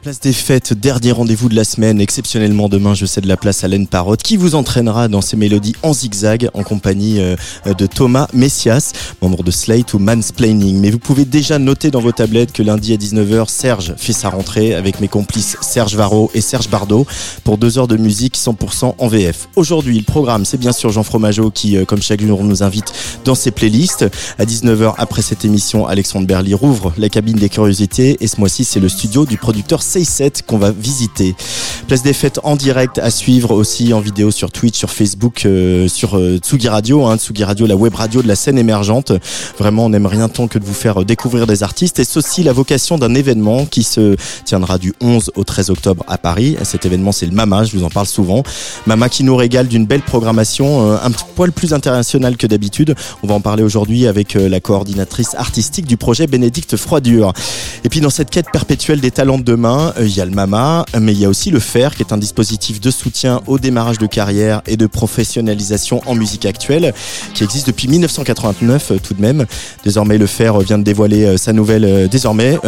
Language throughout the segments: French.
Place des fêtes, dernier rendez-vous de la semaine. Exceptionnellement demain, je cède la place à Laine Parotte qui vous entraînera dans ses mélodies en zigzag en compagnie euh, de Thomas Messias, membre de Slate ou Mansplaining. Mais vous pouvez déjà noter dans vos tablettes que lundi à 19h, Serge fait sa rentrée avec mes complices Serge Varro et Serge Bardot pour deux heures de musique 100% en VF. Aujourd'hui, le programme, c'est bien sûr Jean Fromageau qui, euh, comme chaque jour, nous invite dans ses playlists. À 19h, après cette émission, Alexandre Berly rouvre la cabine des curiosités et ce mois-ci, c'est le studio du producteur 7 qu'on va visiter. Place des fêtes en direct à suivre aussi en vidéo sur Twitch, sur Facebook, euh, sur euh, Tsugi Radio, hein, Tsugi Radio, la web radio de la scène émergente. Vraiment, on n'aime rien tant que de vous faire découvrir des artistes. Et aussi la vocation d'un événement qui se tiendra du 11 au 13 octobre à Paris. Cet événement, c'est le Mama, je vous en parle souvent. Mama qui nous régale d'une belle programmation, euh, un petit poil plus internationale que d'habitude. On va en parler aujourd'hui avec euh, la coordinatrice artistique du projet Bénédicte Froidure. Et puis dans cette quête perpétuelle des talents de demain, euh, il y a le MAMA, mais il y a aussi le FER, qui est un dispositif de soutien au démarrage de carrière et de professionnalisation en musique actuelle, qui existe depuis 1989 euh, tout de même. Désormais, le FER vient de dévoiler euh, sa nouvelle... désormais,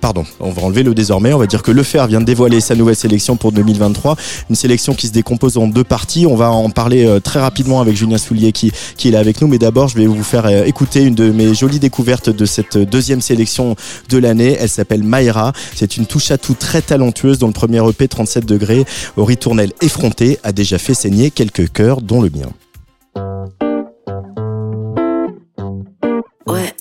pardon, on va enlever le désormais, on va dire que le FER vient de dévoiler sa nouvelle sélection pour 2023, une sélection qui se décompose en deux parties. On va en parler euh, très rapidement avec Julien Soulier qui, qui est là avec nous, mais d'abord, je vais vous faire euh, écouter une de mes jolies découvertes de cette deuxième sélection de l'année. Elle s'appelle Mayra. C'est une touche à très talentueuse dont le premier EP 37 degrés au ritournelle effronté a déjà fait saigner quelques cœurs, dont le mien. Ouais.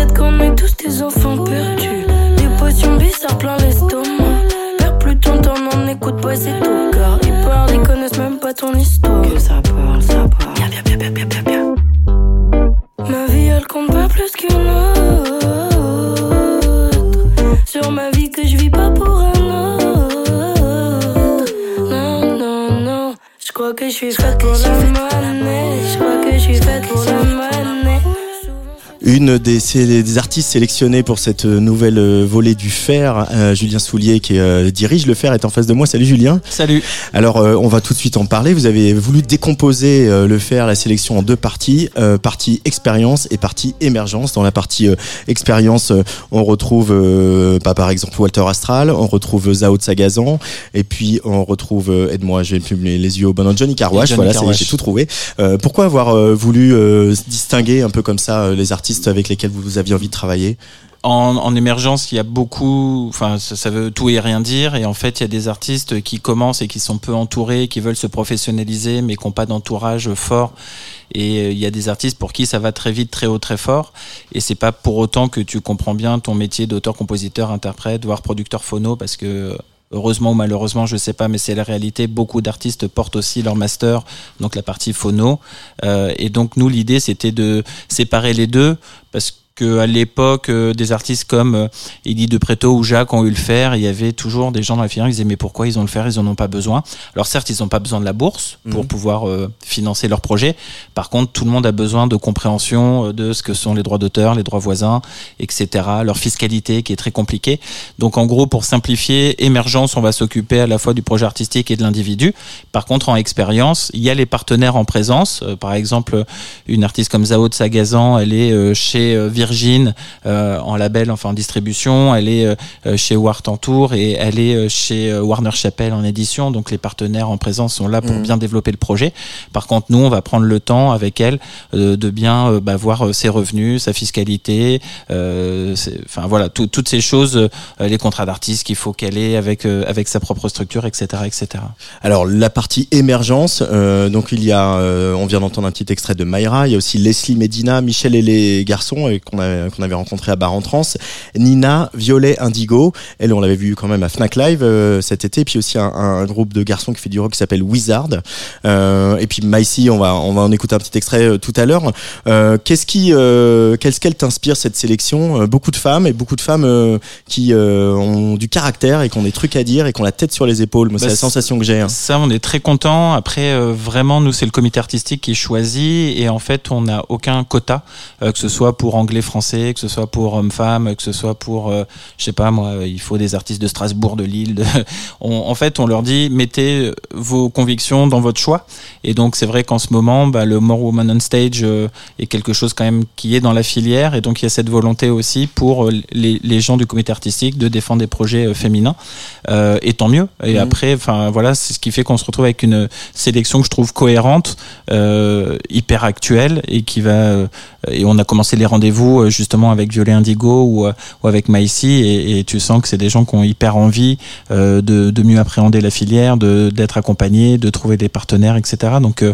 Peut-être qu'on est tous des enfants perdus. Des potions bizarres plein l'estomac. Perds plus ton temps, n'en écoute pas, c'est tout. Car ils parlent, ils connaissent même pas ton histoire. Que ça parle, ça parle. Bien, bien, bien, bien, bien, bien. Ma vie, elle compte pas plus qu'une autre. Sur ma vie que je vis pas pour un autre. Non, non, non. Je crois que je suis faite pour la monnaie. Je crois que je suis faite pour la. Une des, artistes sélectionnés pour cette nouvelle euh, volée du fer, euh, Julien Soulier, qui euh, dirige le fer, est en face de moi. Salut Julien. Salut. Alors, euh, on va tout de suite en parler. Vous avez voulu décomposer euh, le fer, la sélection en deux parties, euh, partie expérience et partie émergence. Dans la partie euh, expérience, euh, on retrouve, euh, bah, par exemple, Walter Astral, on retrouve Zao de Sagazan, et puis on retrouve, euh, aide-moi, j'ai plus les les yeux au bon Johnny Carwash. Voilà, j'ai tout trouvé. Euh, pourquoi avoir euh, voulu euh, distinguer un peu comme ça euh, les artistes avec lesquels vous aviez envie de travailler En, en émergence, il y a beaucoup, enfin, ça, ça veut tout et rien dire. Et en fait, il y a des artistes qui commencent et qui sont peu entourés, qui veulent se professionnaliser, mais qui n'ont pas d'entourage fort. Et euh, il y a des artistes pour qui ça va très vite, très haut, très fort. Et c'est pas pour autant que tu comprends bien ton métier d'auteur, compositeur, interprète, voire producteur phono, parce que heureusement ou malheureusement, je sais pas, mais c'est la réalité. Beaucoup d'artistes portent aussi leur master, donc la partie phono. Euh, et donc nous, l'idée, c'était de séparer les deux, parce que à l'époque, euh, des artistes comme euh, Eddie de Preto ou Jacques ont eu le faire, il y avait toujours des gens dans la filière qui disaient mais pourquoi ils ont le faire, ils en ont pas besoin. Alors certes, ils n'ont pas besoin de la bourse pour Mhm. pouvoir euh, financer leur projet. Par contre, tout le monde a besoin de compréhension euh, de ce que sont les droits d'auteur, les droits voisins, etc. Leur fiscalité qui est très compliquée. Donc en gros, pour simplifier, émergence, on va s'occuper à la fois du projet artistique et de l'individu. Par contre, en expérience, il y a les partenaires en présence. Euh, par exemple, une artiste comme Zao de Sagazan, elle est euh, chez euh, Virgin euh, en label, enfin en distribution. Elle est euh, chez Wart en tour et elle est euh, chez euh, Warner Chappell en édition. Donc les partenaires en présence sont là pour Mhm. bien développer le projet. Par contre, nous, on va prendre le temps avec elle euh, de bien euh, bah, voir euh, ses revenus, sa fiscalité, euh, enfin voilà, tout- toutes ces choses, euh, les contrats d'artiste qu'il faut qu'elle ait avec euh, avec sa propre structure, etc., etc. Alors la partie émergence, euh, donc il y a, euh, on vient d'entendre un petit extrait de Mayra, il y a aussi Leslie Medina, Michel et les garçons euh, qu'on qu'on avait rencontré à Bar en Trans, Nina, Violet, Indigo, elle on l'avait vu quand même à Fnac Live euh, cet été, puis aussi un, un groupe de garçons qui fait du rock qui s'appelle Wizard, euh, et puis Maïsi, on va on va en écouter un petit extrait euh, tout à l'heure. Qu'est-ce qui, qu'est-ce qu'elle t'inspire cette sélection? Beaucoup de femmes et beaucoup de femmes qui ont du caractère et qui ont des trucs à dire et qui ont la tête sur les épaules. Moi, c'est Bah, la sensation que j'ai. hein. Ça, on est très content. Après, vraiment, nous, c'est le comité artistique qui choisit et en fait, on n'a aucun quota, que ce soit pour anglais, français, que ce soit pour homme-femme, que ce soit pour, euh, je sais pas moi, euh, il faut des artistes de Strasbourg, de Lille. de- on- en fait, on leur dit mettez vos convictions dans votre choix. Et donc, c'est vrai qu'en ce moment, bah, le More Woman on Stage euh, est quelque chose quand même qui est dans la filière et donc il y a cette volonté aussi pour euh, les, les gens du comité artistique de défendre des projets euh, féminins. Euh, et tant mieux. Et Mhm. après, enfin voilà, c'est ce qui fait qu'on se retrouve avec une sélection que je trouve cohérente, euh, hyper actuelle et qui va. euh, et on a commencé les rendez-vous euh, justement avec Violet Indigo ou, euh, avec Maïsi et, tu sens que c'est des gens qui ont hyper envie euh, de, mieux appréhender la filière, d'être accompagnés, de trouver des partenaires, etc. Donc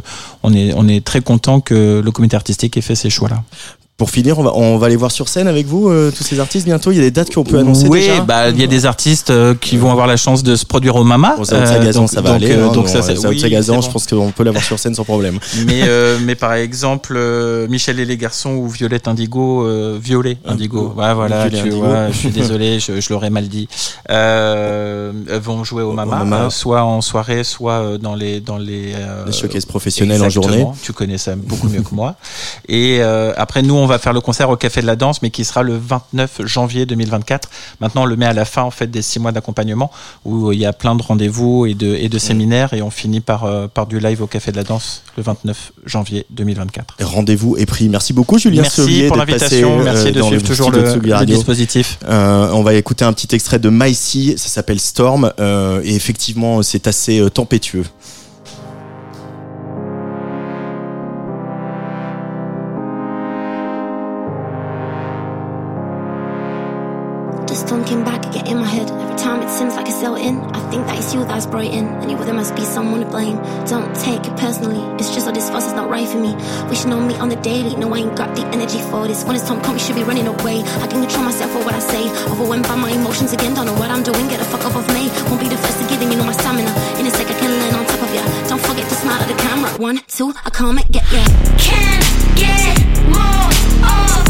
on est on est très content que le comité artistique ait fait ces choix-là. Pour finir, on va, on va aller voir sur scène avec vous euh, tous ces artistes bientôt. Il y a des dates qu'on peut annoncer oui, déjà. bah il y a des artistes euh, qui vont avoir la chance de se produire au Mama. Bon, ça, Euh, donc- ça va donc, aller. euh, hein, donc ça, c'est oui, c'est je bon. pense qu'on peut l'avoir sur scène sans problème. mais euh, mais par exemple euh, Michel et les garçons ou Violette Indigo euh, Violet Indigo Indigo. ouais voilà Violet tu Indigo. vois je suis désolé je, je l'aurais mal dit euh, vont jouer au Au Mama, Mama. euh, soit en soirée soit dans les dans les euh, Les showcases professionnels en journée. tu connais ça beaucoup mieux que moi et euh, après nous on va faire le concert au Café de la Danse mais qui sera le 29 janvier 2024 maintenant on le met à la fin en fait des six mois d'accompagnement où il y a plein de rendez-vous et de et de séminaires et on finit par euh, par du live au Café de la Danse le 29 janvier 2024 Et Rendez-vous est pris. Merci beaucoup, Julien Merci pour l'invitation, passé, merci euh, de suivre le toujours le, dispositif. Euh, on va écouter un petit extrait de Maïsi, ça s'appelle Storm, euh, et effectivement, c'est assez euh, tempétueux. Daily. No, I ain't got the energy for this. When it's time, come, you should be running away. I can control myself for what I say. Overwhelmed by my emotions again. Don't know what I'm doing. Get the fuck off of me. Won't be the first to give you know my stamina. In a sec, I can learn on top of ya. Don't forget to smile at the camera. One, two, I come and get ya. Can't get more of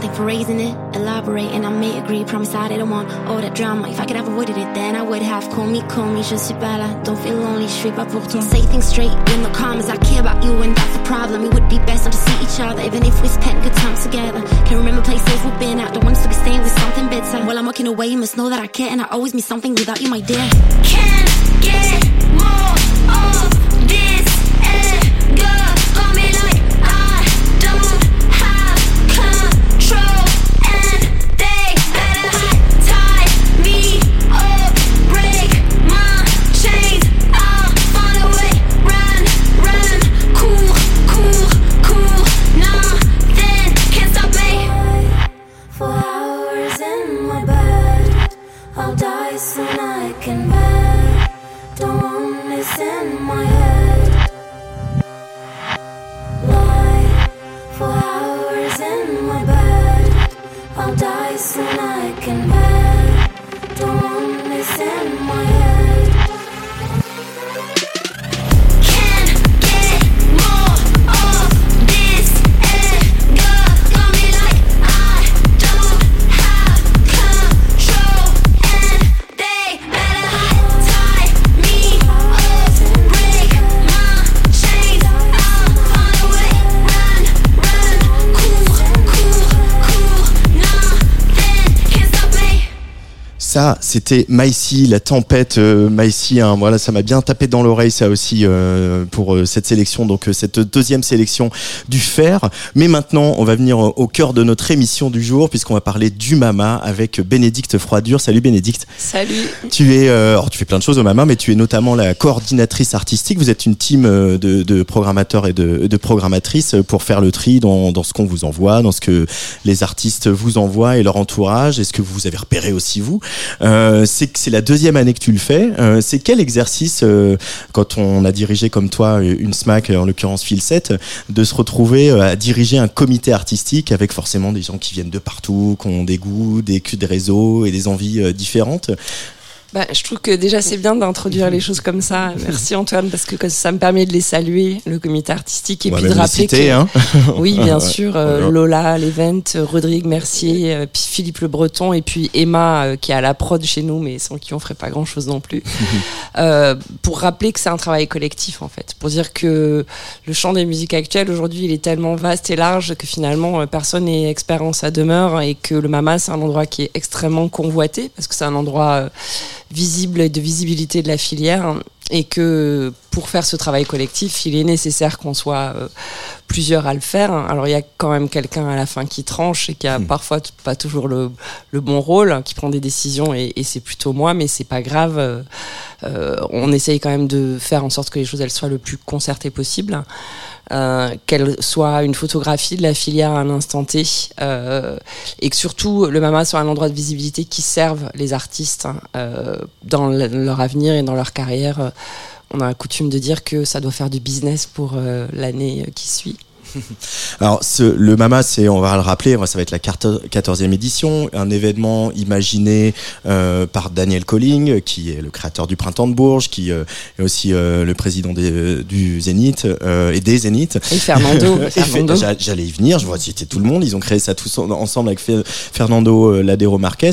Thank for raising it. Elaborate, and I may agree. Promise I didn't want all that drama. If I could have avoided it, then I would have. Call me, call me, je suis pas là. Don't feel lonely, je suis pas pour toi. Say things straight in the comments. I care about you, and that's the problem. It would be best not to see each other, even if we spent good times together. Can't remember places we've been at. Don't want us to be staying with something bitter. While I'm walking away, you must know that I care, and I always miss something without you, my dear. Can't get c'était Maïsi, la tempête euh, Maïsi. Hein, voilà, ça m'a bien tapé dans l'oreille, ça aussi, euh, pour euh, cette sélection, donc cette deuxième sélection du fer. Mais maintenant, on va venir au cœur de notre émission du jour, puisqu'on va parler du Mama avec Bénédicte Froidure. Salut Bénédicte. Salut. Tu es, euh, alors tu fais plein de choses au Mama, mais tu es notamment la coordinatrice artistique. Vous êtes une team de, de programmateurs et de, de programmatrices pour faire le tri dans, dans ce qu'on vous envoie, dans ce que les artistes vous envoient et leur entourage, et ce que vous avez repéré aussi vous. Euh, c'est que c'est la deuxième année que tu le fais. Euh, c'est quel exercice euh, quand on a dirigé comme toi une SMAC, en l'occurrence Phil 7, de se retrouver euh, à diriger un comité artistique avec forcément des gens qui viennent de partout, qui ont des goûts, des culs de réseau et des envies euh, différentes? Bah, je trouve que déjà c'est bien d'introduire les choses comme ça. Merci Antoine parce que ça me permet de les saluer, le comité artistique, et On puis de rappeler citer, que hein. oui, bien Ouais. sûr, euh. Lola, l'event, euh, Rodrigue Mercier, euh, puis Philippe Le Breton et puis Emma euh, qui est à la prod chez nous, mais sans qui on ferait pas grand chose non plus. Euh, pour rappeler que c'est un travail collectif en fait, pour dire que le champ des musiques actuelles aujourd'hui il est tellement vaste et large que finalement euh, personne n'est expert en sa demeure et que le Mama c'est un endroit qui est extrêmement convoité parce que c'est un endroit euh, visible et de visibilité de la filière et que pour faire ce travail collectif, il est nécessaire qu'on soit euh, plusieurs à le faire. Alors il y a quand même quelqu'un à la fin qui tranche et qui a parfois t- pas toujours le, le bon rôle, qui prend des décisions et, et c'est plutôt moi, mais c'est pas grave. Euh, euh, on essaye quand même de faire en sorte que les choses elles soient le plus concertées possible. Euh, qu'elle soit une photographie de la filière à un instant T euh, et que surtout le Mama soit un endroit de visibilité qui serve les artistes hein, dans le- leur avenir et dans leur carrière. On a coutume de dire que ça doit faire du business pour euh, l'année euh, qui suit. Alors, ce, le Mama, c'est, on va le rappeler, ça va être la 14e édition, un événement imaginé euh, par Daniel Colling, qui est le créateur du Printemps de Bourges, qui euh, est aussi euh, le président des- du Zénith euh, et des Zéniths. Et Fernando, Fernando. J'a- J'allais y venir, je vois c'était tout le monde, ils ont créé ça tous en- ensemble avec Fe- Fernando euh, Ladero Marquez.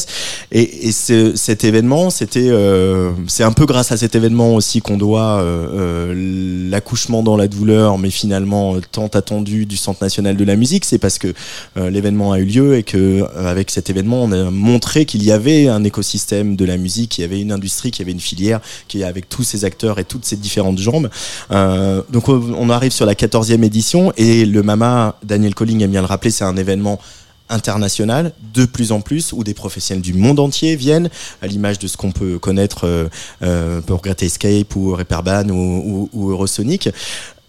Et, et ce- cet événement, c'était, euh, c'est un peu grâce à cet événement aussi qu'on doit euh, euh, l'accouchement dans la douleur, mais finalement euh, tant attendu du Centre national de la musique. C'est parce que euh, l'événement a eu lieu et que euh, avec cet événement, on a montré qu'il y avait un écosystème de la musique, qu'il y avait une industrie, qu'il y avait une filière, qui avec tous ces acteurs et toutes ces différentes jambes. Euh, donc on arrive sur la 14e édition et le Mama, Daniel Colling aime bien le rappeler, c'est un événement international de plus en plus où des professionnels du monde entier viennent à l'image de ce qu'on peut connaître pour Great Escape ou ou, ou Eurosonic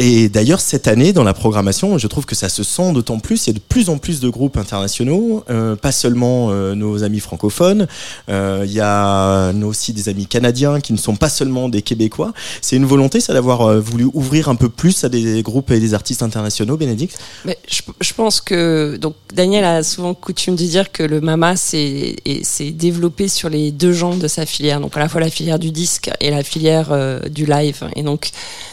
et d'ailleurs, cette année, dans la programmation, je trouve que ça se sent d'autant plus. Il y a de plus en plus de groupes internationaux, euh, pas seulement euh, nos amis francophones. Euh, il y a aussi des amis canadiens qui ne sont pas seulement des Québécois. C'est une volonté, ça, d'avoir voulu ouvrir un peu plus à des groupes et des artistes internationaux, Bénédicte? Je, pense que donc Daniel a souvent coutume de dire que le Mama s'est développé sur les deux jambes de sa filière, donc à la fois la filière du disque et la filière du live. Et donc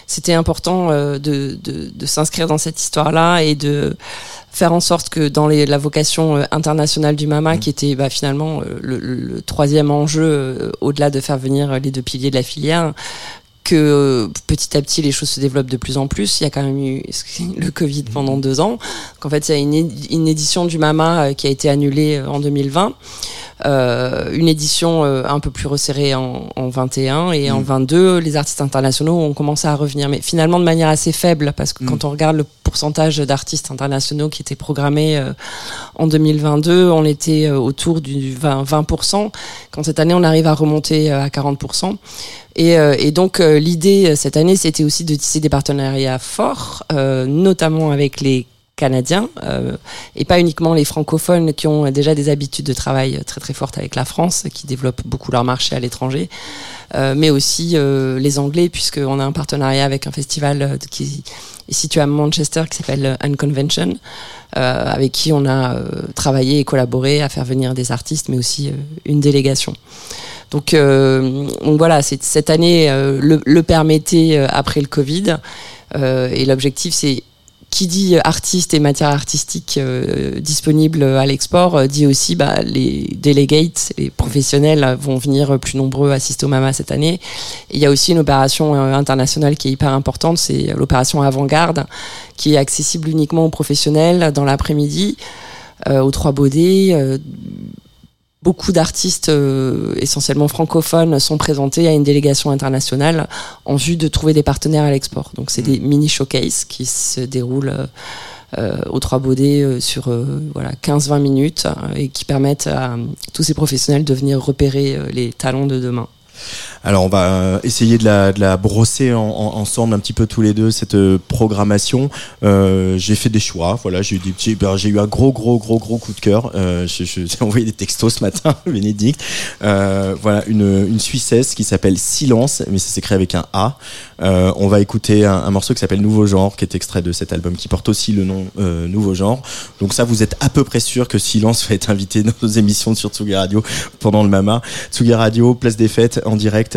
c'était important euh, de, de, de s'inscrire dans cette histoire-là et de faire en sorte que dans les, la vocation euh, internationale du Mama, qui était bah, finalement euh, le, troisième enjeu au-delà de faire venir les deux piliers de la filière, que euh, petit à petit les choses se développent de plus en plus. Il y a quand même eu le Covid pendant deux ans. Qu'en fait, il y a une, édition du Mama euh, qui a été annulée euh, en 2020. Euh, une édition un peu plus resserrée en, en 21 et en 22, les artistes internationaux ont commencé à revenir, mais finalement de manière assez faible parce que quand on regarde le pourcentage d'artistes internationaux qui étaient programmés euh, en 2022, on était autour du 20, 20%. Quand cette année on arrive à remonter à 40%. Et, euh, et donc euh, l'idée euh, cette année, c'était aussi de tisser des partenariats forts, euh, notamment avec les canadiens et pas uniquement les francophones qui ont déjà des habitudes de travail très très fortes avec la France, qui développent beaucoup leur marché à l'étranger, mais aussi les Anglais puisqu'on a un partenariat avec un festival qui est situé à Manchester qui s'appelle Unconvention, avec qui on a travaillé et collaboré à faire venir des artistes, mais aussi une délégation. Donc, euh, donc voilà, cette année euh, le, le, permettait euh, après le Covid. et l'objectif, c'est qui dit artiste et matière artistique euh, disponible à l'export dit aussi bah, les delegates, les professionnels vont venir plus nombreux assister au MAMA cette année. il y a aussi une opération internationale qui est hyper importante, c'est l'opération Avant-Garde, qui est accessible uniquement aux professionnels dans l'après-midi, aux Trois Baudets beaucoup d'artistes euh, essentiellement francophones sont présentés à une délégation internationale en vue de trouver des partenaires à l'export. Donc c'est des mm. mini showcases qui se déroulent euh aux Trois Baudets euh, sur voilà 15-20 minutes et qui permettent à tous ces professionnels de venir repérer les talents de demain. Alors on va euh, essayer de la, de la brosser ensemble un petit peu tous les deux cette euh, programmation. Euh, j'ai fait des choix, voilà, j'ai eu des petits, ben, j'ai eu un gros gros gros gros coup de cœur. j'ai envoyé des textos ce matin, Bénédicte. voilà une, une Suissesse qui s'appelle Silence, mais ça s'écrit avec un A. on va écouter un, morceau qui s'appelle Nouveau Genre, qui est extrait de cet album, qui porte aussi le nom Nouveau Genre. Donc ça, vous êtes à peu près sûr que Silence va être invité dans nos émissions sur Tsugi Radio pendant le Mama. Tsugi Radio, place des fêtes en direct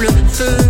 le feu.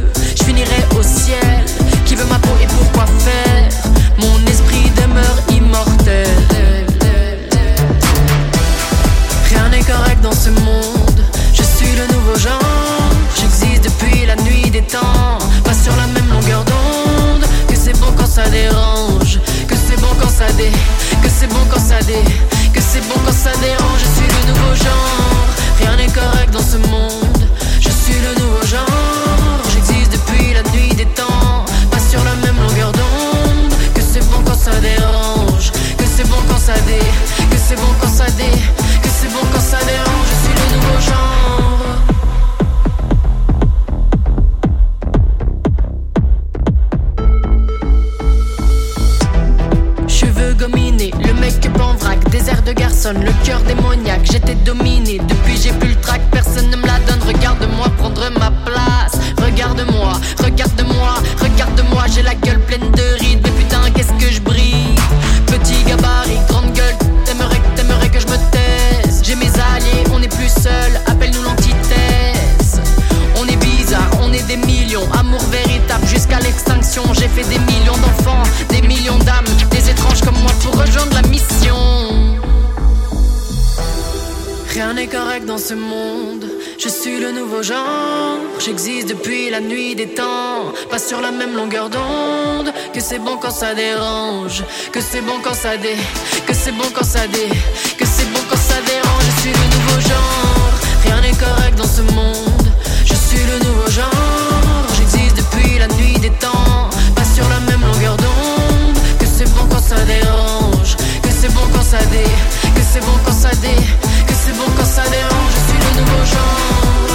Ça dérange, que c'est bon quand ça dé, que c'est bon quand ça dé, que c'est bon quand ça dérange. Je suis le nouveau genre, rien n'est correct dans ce monde. Je suis le nouveau genre, j'existe depuis la nuit des temps, pas sur la même longueur d'onde. Que c'est bon quand ça dérange, que c'est bon quand ça dé, que c'est bon quand ça dé, bon quand ça dérange. Je suis le nouveau genre.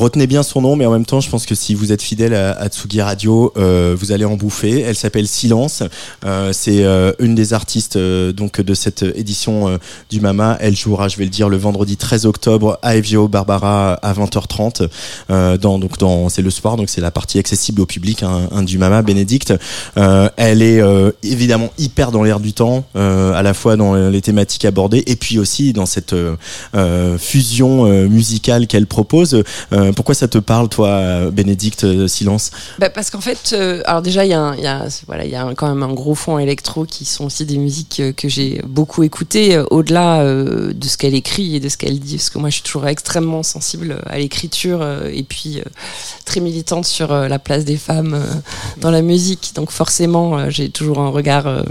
Retenez bien son nom, mais en même temps, je pense que si vous êtes fidèle à, Tsugi Radio, euh, vous allez en bouffer. Elle s'appelle Silence. Euh, c'est euh, une des artistes de cette édition du Mama. Elle jouera, je vais le dire, le vendredi 13 octobre à FGO Barbara à 20h30. Euh, dans donc dans c'est le soir, donc c'est la partie accessible au public hein, un du Mama. Bénédicte. Elle est évidemment hyper dans l'air du temps, à la fois dans les thématiques abordées et puis aussi dans cette fusion musicale qu'elle propose. Pourquoi ça te parle, toi, euh, Bénédicte euh, Silence Bah, parce qu'en fait, euh, alors déjà, il y a, un- y a, voilà, il y a un- quand même un gros fond électro qui sont aussi des musiques euh, que j'ai beaucoup écoutées, euh, au-delà euh, de ce qu'elle écrit et de ce qu'elle dit, parce que moi, je suis toujours extrêmement sensible à l'écriture euh, et puis euh, très militante sur euh, la place des femmes euh, dans la musique. Donc forcément, euh, j'ai toujours un regard euh,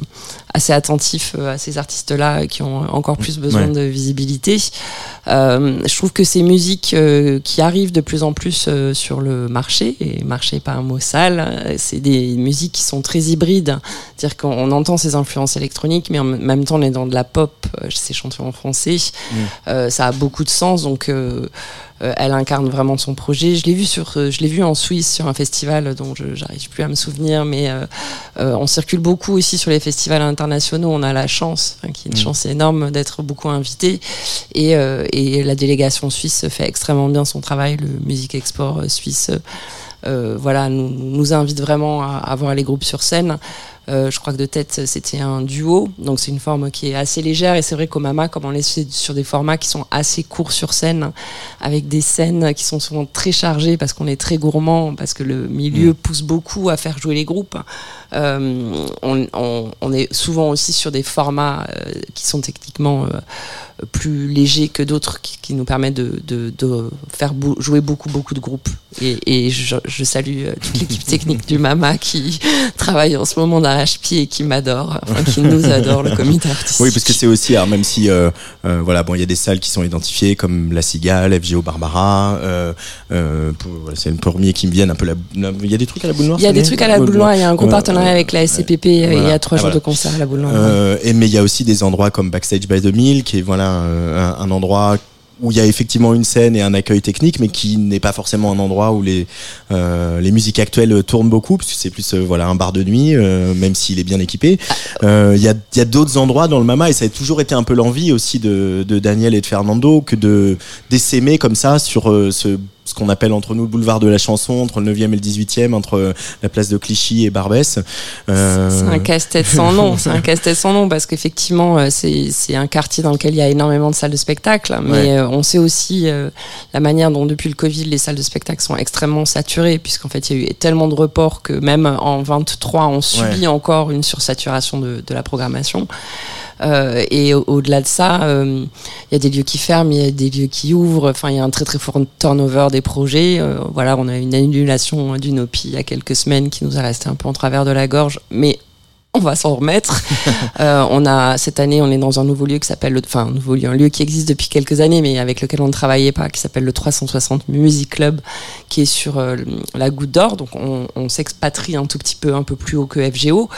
assez attentif euh, à ces artistes-là qui ont encore plus besoin Ouais. de visibilité. Euh, je trouve que ces musiques euh, qui arrivent de plus en plus euh, sur le marché, et marché pas un mot sale, euh, c'est des musiques qui sont très hybrides. C'est-à-dire qu'on entend ces influences électroniques, mais en même temps on est dans de la pop, euh, ces chansons en français. Euh, ça a beaucoup de sens, donc euh, euh, elle incarne vraiment son projet. Je l'ai vu sur, euh, je l'ai vu en Suisse sur un festival dont je j'arrive plus à me souvenir, mais euh, euh, on circule beaucoup aussi sur les festivals internationaux. On a la chance, enfin, qui est une chance énorme d'être beaucoup invité, et, euh, et la délégation suisse fait extrêmement bien son travail. Le Music Export euh, suisse, euh, voilà, nous, nous invite vraiment à, à voir les groupes sur scène. Euh, je crois que de tête, c'était un duo. Donc, c'est une forme qui est assez légère. Et c'est vrai qu'au Mama, comme on est sur des formats qui sont assez courts sur scène, avec des scènes qui sont souvent très chargées parce qu'on est très gourmand, parce que le milieu pousse beaucoup à faire jouer les groupes, euh, on, on- on est souvent aussi sur des formats euh, qui sont techniquement euh, plus légers que d'autres qui, qui nous permettent de, de- de faire bou- jouer beaucoup beaucoup de groupes et, et je, je salue toute l'équipe technique du Mama qui travaille en ce moment d'arrache-pied et qui m'adore enfin qui nous adore le comité artistique Oui, parce que c'est aussi, alors même si, voilà, bon, il y a des salles qui sont identifiées comme La Cigale, FGO Barbara. Voilà, c'est le premier qui me viennent un peu la. Il y a des trucs à la boule noire. il y a des trucs à la boule noire il y a un gros Ouais, partenariat avec la SCPP euh, il y a trois Ah, jours voilà. de concert à la boule Euh, et mais il y a aussi des endroits comme Backstage by the Mill, qui est voilà un, un endroit où il y a effectivement une scène et un accueil technique, mais qui n'est pas forcément un endroit où les euh, les musiques actuelles tournent beaucoup, parce que c'est plus euh, voilà un bar de nuit, euh, même s'il est bien équipé. Euh, Il y a il y a d'autres endroits dans le Mama et ça a toujours été un peu l'envie aussi de, de Daniel et de Fernando que de d'essaimer comme ça sur euh, ce ce qu'on appelle entre nous le boulevard de la chanson, entre le 9e et le 18e, entre euh, la place de Clichy et Barbès. Euh, C'est un casse-tête sans nom. C'est un casse-tête sans nom parce qu'effectivement, euh, c'est un quartier dans lequel il y a énormément de salles de spectacle. Mais Ouais. euh, on sait aussi euh, la manière dont, depuis le Covid, les salles de spectacle sont extrêmement saturées, puisqu'en fait, il y a eu tellement de reports que même en 23, on subit encore une sursaturation de, de la programmation. Euh, et au- au-delà de ça, euh, il y a des lieux qui ferment, il y a des lieux qui ouvrent. Enfin, il y a un très très fort turnover des projets. Euh, voilà, on a une annulation d'une OPI il y a quelques semaines qui nous a resté un peu en travers de la gorge, mais on va s'en remettre. Euh, on a cette année, on est dans un nouveau lieu qui s'appelle, le- enfin un nouveau lieu, un lieu qui existe depuis quelques années, mais avec lequel on ne travaillait pas, qui s'appelle le 360 Music Club, qui est sur euh, la Goutte d'Or. Donc on, on s'expatrie un tout petit peu, un peu plus haut que FGO,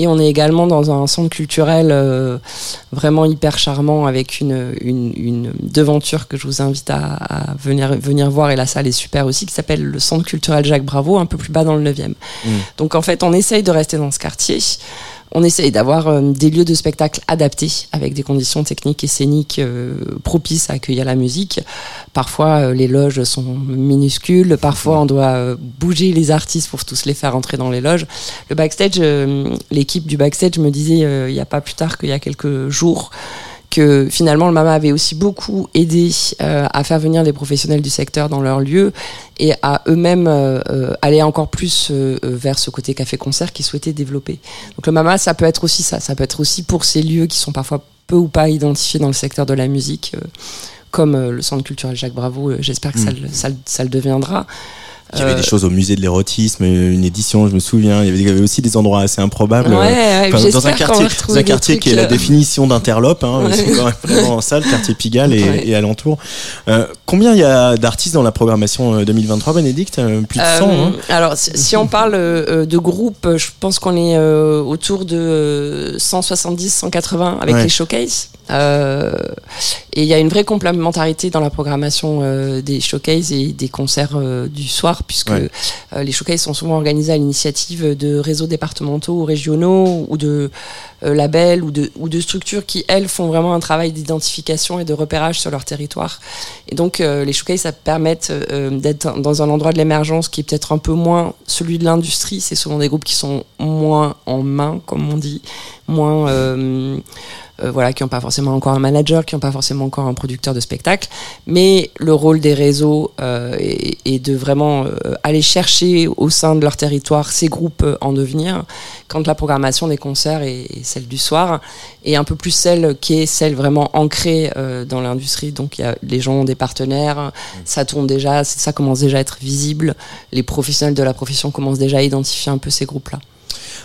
et on est également dans un centre culturel euh, vraiment hyper charmant avec une, une, une devanture que je vous invite à, à venir venir voir et la salle est super aussi, qui s'appelle le centre culturel Jacques Bravo, un peu plus bas dans le 9e. Donc en fait, on essaye de rester dans ce quartier. On essaye d'avoir euh, des lieux de spectacle adaptés avec des conditions techniques et scéniques euh, propices à accueillir la musique. Parfois, euh, les loges sont minuscules. Parfois, on doit bouger les artistes pour tous les faire entrer dans les loges. Le backstage, l'équipe du backstage me disait il n'y a pas plus tard qu'il y a quelques jours que finalement le Mama avait aussi beaucoup aidé euh, à faire venir des professionnels du secteur dans leur lieu et à eux-mêmes euh, euh, aller encore plus euh, vers ce côté café-concert qu'ils souhaitaient développer. Donc le Mama, ça peut être aussi ça, ça peut être aussi pour ces lieux qui sont parfois peu ou pas identifiés dans le secteur de la musique, comme le Centre culturel Jacques Bravo, j'espère que ça, le- ça, le- ça le deviendra. Il y avait des choses au musée de l'érotisme, une édition, je me souviens. Il y avait, il y avait aussi des endroits assez improbables. Ouais, ouais, Enfin, dans un quartier, dans un quartier qui est la euh, définition d'interlope. Hein, Ouais. C'est quand même vraiment ça, le quartier Pigalle et, Ouais. et alentour. Euh, combien il y a d'artistes dans la programmation euh, 2023, Bénédicte? Euh, Plus de 100 Euh, hein Alors, si, on parle de groupe, euh, je pense qu'on est autour de 170, 180 avec les showcases. Euh, et il y a une vraie complémentarité dans la programmation des showcases et des concerts du soir, puisque Ouais. euh, les showcases sont souvent organisés à l'initiative de réseaux départementaux ou régionaux ou de labels ou de, structures qui, elles, font vraiment un travail d'identification et de repérage sur leur territoire. Et donc, euh, les showcases, ça permettent euh, d'être dans un endroit de l'émergence qui est peut-être un peu moins celui de l'industrie. C'est souvent des groupes qui sont moins en main, comme on dit, moins... euh, euh, voilà, qui n'ont pas forcément encore un manager, qui n'ont pas forcément encore un producteur de spectacle. Mais le rôle des réseaux euh, est, de vraiment euh, aller chercher au sein de leur territoire ces groupes euh, en devenir, quand la programmation des concerts est, est celle du soir, et un peu plus celle qui est celle vraiment ancrée euh, dans l'industrie. Donc il y a, les gens ont des partenaires, ça tourne déjà, ça commence déjà à être visible, les professionnels de la profession commencent déjà à identifier un peu ces groupes-là.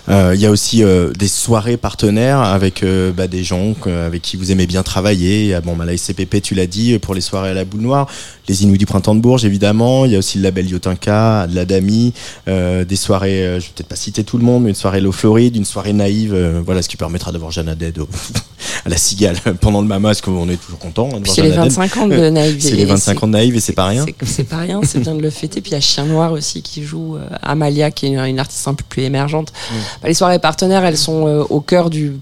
Euh, Il y a aussi euh, des soirées partenaires avec euh, bah, des gens avec qui vous aimez bien travailler. Il y a, bon, bah, la SCPP, tu l'as dit, pour les soirées à la boule noire. Les Inouïs du Printemps de Bourges, évidemment. Il y a aussi le label Yotinka, de la Dami. euh, des soirées, euh, je vais peut-être pas citer tout le monde, mais une soirée Low Floride, une soirée naïve. euh, voilà, ce qui permettra d'avoir Jeanne au- à la cigale pendant le Mama, parce qu'on est toujours content hein, C'est les Jeanne Haddad. 25 ans de Naïve. C'est les et 25 ans de Naïve et c'est pas rien. C'est- pas rien, c'est bien de le fêter. Puis il y a Chien Noir aussi qui joue, euh, Amalia qui est une, une artiste un peu plus émergente. Bah, les soirées partenaires, elles sont euh, au cœur du,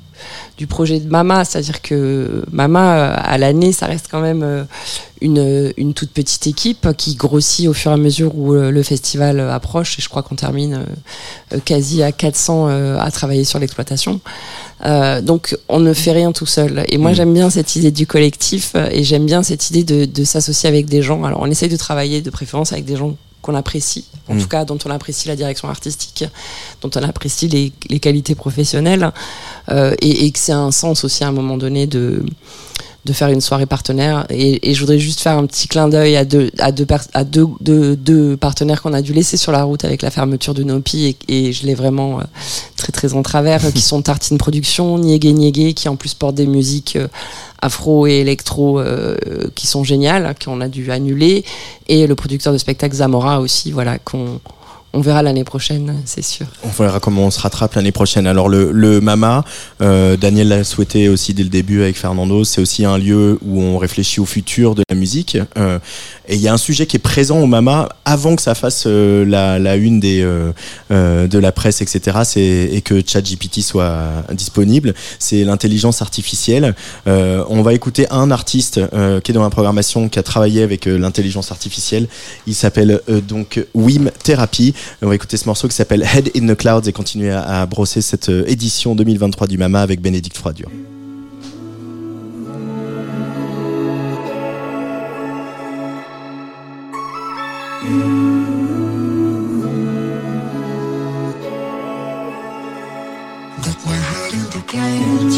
du projet de Mama, c'est-à-dire que Mama, euh, à l'année, ça reste quand même euh, une, une toute petite équipe qui grossit au fur et à mesure où le festival approche. Et je crois qu'on termine quasi à 400 euh, à travailler sur l'exploitation. Euh, donc on ne fait rien tout seul. Et moi Mm. j'aime bien cette idée du collectif et j'aime bien cette idée de, de s'associer avec des gens. Alors on essaye de travailler de préférence avec des gens qu'on apprécie, en Mm. tout cas dont on apprécie la direction artistique, dont on apprécie les, les qualités professionnelles euh, et, et que c'est un sens aussi à un moment donné de de faire une soirée partenaire. Et, et je voudrais juste faire un petit clin d'œil à deux à deux à deux, deux, deux partenaires qu'on a dû laisser sur la route avec la fermeture de Nopi. Et, et je l'ai vraiment euh, très très en travers euh, qui sont Tartine Production, Niégué Niégué qui en plus portent des musiques euh, afro et électro euh, qui sont géniales qu'on a dû annuler. Et le producteur de spectacle Zamora aussi voilà qu'on on verra l'année prochaine c'est sûr. On verra comment on se rattrape l'année prochaine. Alors le, le Mama, euh, Daniel l'a souhaité aussi dès le début avec Fernando, c'est aussi un lieu où on réfléchit au futur de la musique. Euh, et il y a un sujet qui est présent au Mama avant que ça fasse euh, la, la une des, euh, euh, de la presse, etc. Et que ChatGPT soit disponible. C'est l'intelligence artificielle. On va écouter un artiste qui est dans la programmation, qui a travaillé avec l'intelligence artificielle. Il s'appelle donc Wim Therapy. On va écouter ce morceau qui s'appelle Head in the Clouds et continuer à, brosser cette euh, édition 2023 du Mama avec Bénédicte Froidur. Got my head in the clouds.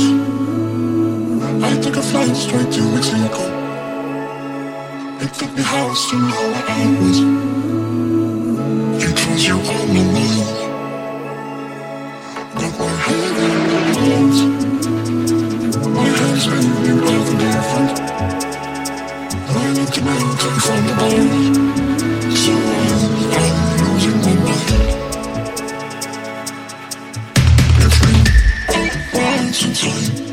I took a flight straight to. It took me to know. To mountain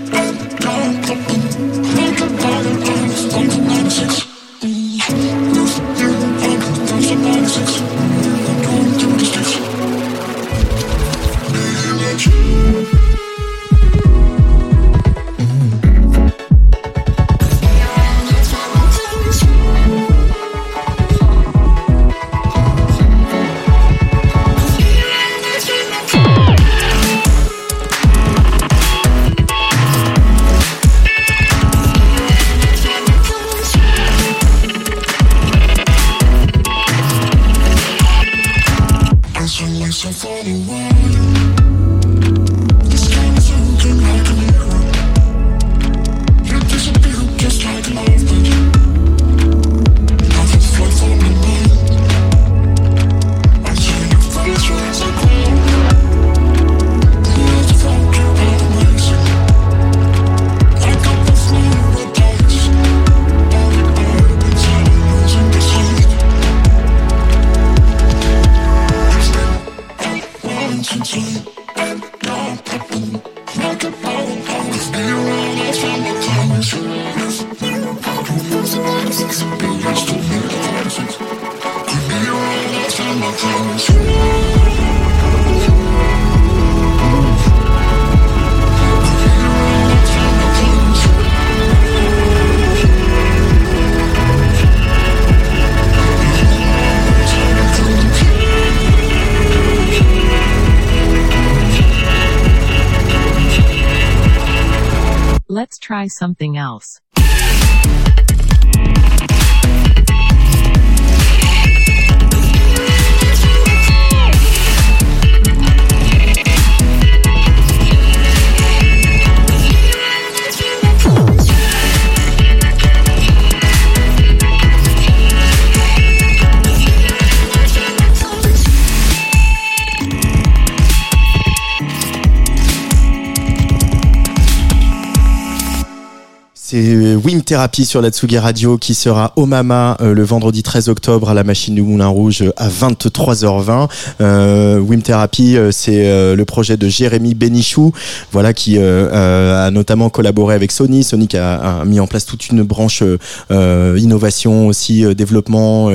try something Therapy sur la Tsugi Radio qui sera au Mama euh, le vendredi 13 octobre à la machine du Moulin Rouge euh, à 23h20. Euh, Wim Therapy, c'est le projet de Jérémy Benichou, voilà qui a notamment collaboré avec Sony. Sony qui a, mis en place toute une branche innovation aussi, développement,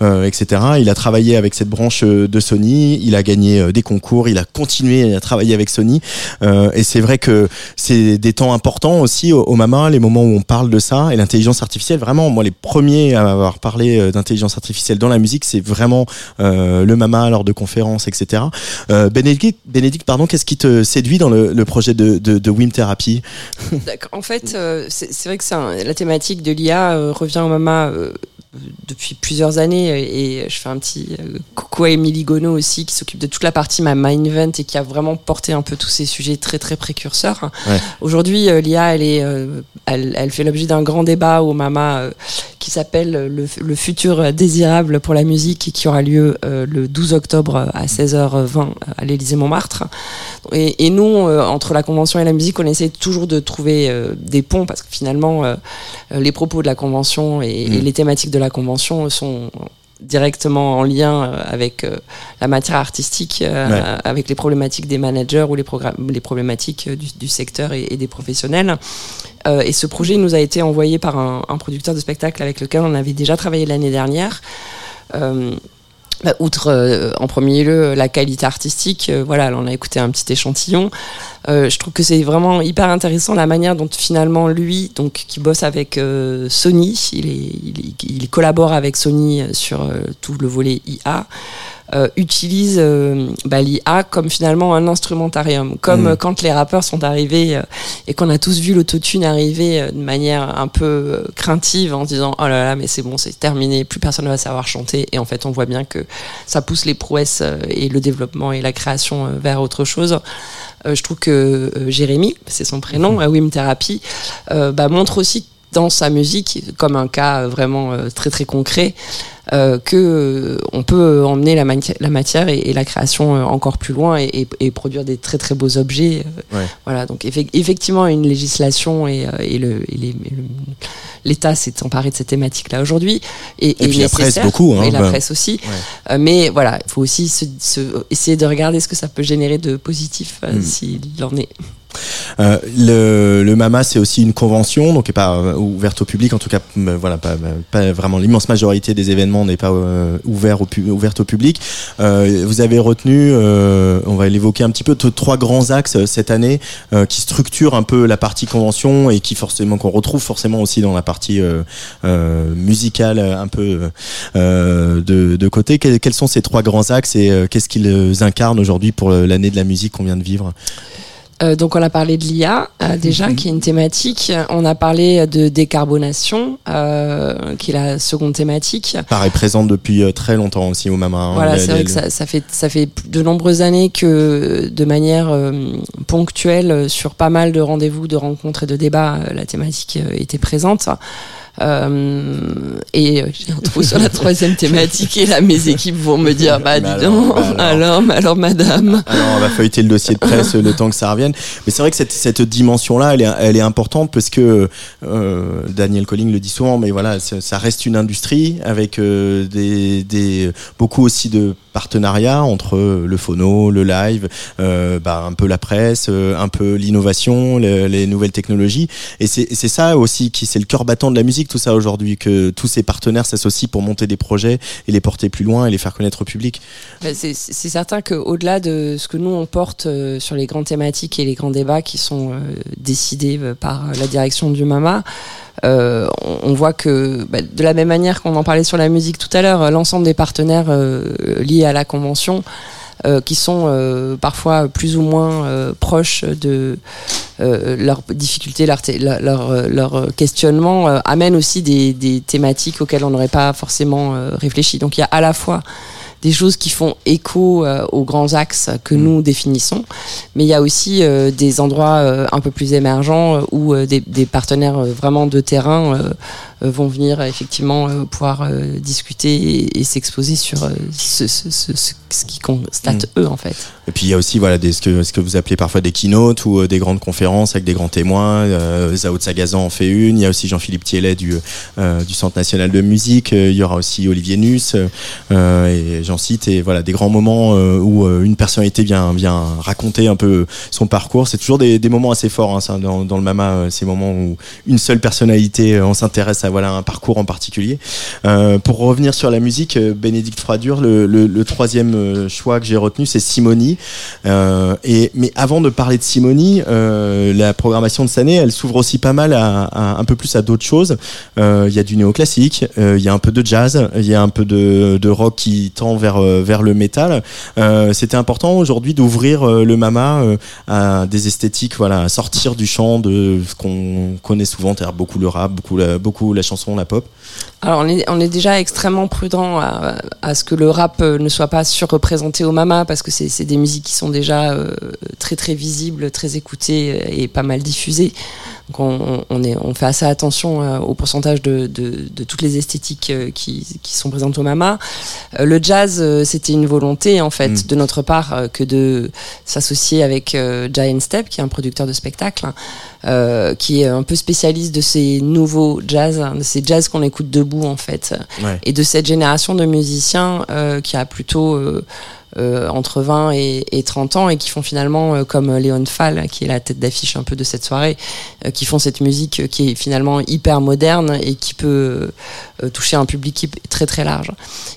etc. Il a travaillé avec cette branche de Sony. Il a gagné des concours. Il a continué à travailler avec Sony. Et c'est vrai que c'est des temps importants aussi au, au Mama, les moments où on parle de ça et l'intelligence artificielle. Vraiment, moi, les premiers à avoir parlé euh, d'intelligence artificielle dans la musique, c'est vraiment euh, le Mama lors de conférences, etc. Euh, Bénédicte, pardon, qu'est-ce qui te séduit dans le, projet de, de, Wim Therapy. En fait, euh, c'est vrai que la thématique de l'IA revient au Mama depuis plusieurs années et je fais un petit euh, coucou à Émilie Gonneau aussi qui s'occupe de toute la partie ma Event et qui a vraiment porté un peu tous ces sujets très très précurseurs. Ouais. Aujourd'hui, euh, l'IA, elle est, euh, elle, elle fait l'objet d'un grand débat au Mama qui s'appelle le, le futur désirable pour la musique et qui aura lieu le 12 octobre à 16h20 à l'Élysée Montmartre. Et, et nous, entre la convention et la musique, on essaie toujours de trouver des ponts parce que finalement, les propos de la convention et, et Mm. les thématiques de la convention sont directement en lien euh, avec euh, la matière artistique, euh, Ouais. avec les problématiques des managers ou les, problématiques du, du secteur et, et des professionnels. Euh, et ce projet nous a été envoyé par un, un producteur de spectacle avec lequel on avait déjà travaillé l'année dernière. Bah, outre euh, en premier lieu la qualité artistique, euh, voilà, là, on a écouté un petit échantillon. Euh, je trouve que c'est vraiment hyper intéressant la manière dont finalement lui, donc qui bosse avec Sony, il, il, collabore avec Sony sur tout le volet IA. Euh, utilise euh, bah, l'IA comme finalement un instrumentarium, comme Mm. euh, quand les rappeurs sont arrivés euh, et qu'on a tous vu l'autotune arriver euh, de manière un peu craintive en se disant oh là là mais c'est bon c'est terminé plus personne ne va savoir chanter et en fait on voit bien que ça pousse les prouesses euh, et le développement et la création vers autre chose. Euh, je trouve que euh, Jérémy, c'est son prénom, à Wim Therapy, euh, bah, montre aussi dans sa musique, comme un cas vraiment euh, très très concret, euh, que euh, on peut emmener la, mati- la matière et, et la création euh, encore plus loin et, produire des très très beaux objets. euh, Ouais. Voilà, donc effe- effectivement une législation et, et le- l'État s'est emparé de cette thématique-là aujourd'hui. Et, puis la presse beaucoup, hein, et la bah. presse aussi. Ouais. Mais voilà, il faut aussi se, se- essayer de regarder ce que ça peut générer de positif euh, Mm. s'il en est. Euh, le, le MAMA, c'est aussi une convention, donc pas ouverte au public. En tout cas, voilà, pas, pas vraiment. L'immense majorité des événements n'est pas euh, ouvert au ouverte au public. Euh, vous avez retenu, euh, on va l'évoquer un petit peu, trois grands axes cette année qui structurent un peu la partie convention et qui forcément qu'on retrouve forcément aussi dans la partie musicale un peu de, de côté. Quels, sont ces trois grands axes et qu'est-ce qu'ils incarnent aujourd'hui pour l'année de la musique qu'on vient de vivre? Euh, donc on a parlé de l'IA euh, déjà, qui est une thématique. On a parlé de décarbonation, euh, qui est la seconde thématique. paraît présente depuis euh, très longtemps aussi au Mama. hein. Voilà, c'est vrai que ça, ça fait ça fait de nombreuses années que, de manière ponctuelle, sur pas mal de rendez-vous, de rencontres et de débats, la thématique était présente. Euh, et euh, un trou sur la troisième thématique et là mes équipes vont me dire bah dis alors, donc bah alors. alors madame Alors, on va feuilleter le dossier de presse le temps que ça revienne. Mais c'est vrai que cette, cette dimension-là, elle est, elle est importante parce que euh, Daniel Colling le dit souvent, mais voilà, ça, ça reste une industrie avec euh, des, des, beaucoup aussi de partenariats entre le phono, le live, euh, bah, un peu la presse, euh, un peu l'innovation, le- les nouvelles technologies. Et c'est et c'est ça aussi qui c'est le cœur battant de la musique. Tout ça aujourd'hui, que tous ces partenaires s'associent pour monter des projets et les porter plus loin et les faire connaître au public. Bah, c'est certain qu'au-delà de ce que nous on porte euh, sur les grandes thématiques et les grands débats qui sont euh, décidés euh, par la direction du MAMA, on, voit que bah, de la même manière qu'on en parlait sur la musique tout à l'heure, l'ensemble des partenaires liés à la convention qui sont euh, parfois plus ou moins euh, proches de euh, leurs difficultés, leur, leur, euh, leur questionnement, euh, amènent aussi des, des thématiques auxquelles on n'aurait pas forcément euh, réfléchi. Donc il y a à la fois des choses qui font écho euh, aux grands axes que nous définissons, mais il y a aussi euh, des endroits euh, un peu plus émergents euh, où euh, des, des partenaires euh, vraiment de terrain euh, euh, vont venir euh, effectivement euh, pouvoir euh, discuter et, et s'exposer sur euh, ce, ce, ce, qu'ils constatent eux en fait. Et puis il y a aussi voilà des, ce, que, ce que vous appelez parfois des keynotes ou euh, des grandes conférences avec des grands témoins. Euh, Zao Sagazan en fait une. Il y a aussi Jean-Philippe Thielet du, euh, du Centre national de musique. Euh, Il y aura aussi Olivier Nuss euh, et j'en cite. Et voilà des grands moments euh, où euh, une personnalité vient, vient raconter un peu son parcours. C'est toujours des, des moments assez forts hein, ça, dans, dans le Mama. euh, Ces moments où une seule personnalité, euh, on s'intéresse à voilà un parcours en particulier. Euh, pour revenir sur la musique, euh, Bénédicte Froidure, le, le, troisième euh, choix que j'ai retenu, c'est Simoni. Et mais avant de parler de Simoni, la programmation de cette année, elle s'ouvre aussi pas mal à, un peu plus à d'autres choses. Il y a du néoclassique, il y a un peu de jazz, il y a un peu de, de rock qui tend vers vers le métal. C'était important aujourd'hui d'ouvrir le Mama à des esthétiques, voilà, sortir du champ de ce qu'on connaît souvent, c'est-à-dire beaucoup le rap, beaucoup beaucoup la chanson, la pop. Alors on est, déjà extrêmement prudent à, ce que le rap euh, ne soit pas surreprésenté au Mama parce que c'est c'est des musiques qui sont déjà euh, très très visibles, très écoutées euh, et pas mal diffusées. Donc on, on, est, on fait assez attention euh, au pourcentage de, de, de toutes les esthétiques euh, qui, qui sont présentes au Mama. Euh, le jazz, c'était une volonté en fait Mm. de notre part que de s'associer avec Giant Step, qui est un producteur de spectacle, euh, qui est un peu spécialiste de ces nouveaux jazz, hein, de ces jazz qu'on écoute debout en fait, Ouais. et de cette génération de musiciens euh, qui a plutôt euh, euh, entre 20 et, et 30 ans et qui font finalement euh, comme Léon Fall, qui est la tête d'affiche un peu de cette soirée, euh, qui font cette musique euh, qui est finalement hyper moderne et qui peut euh, toucher un public très très large.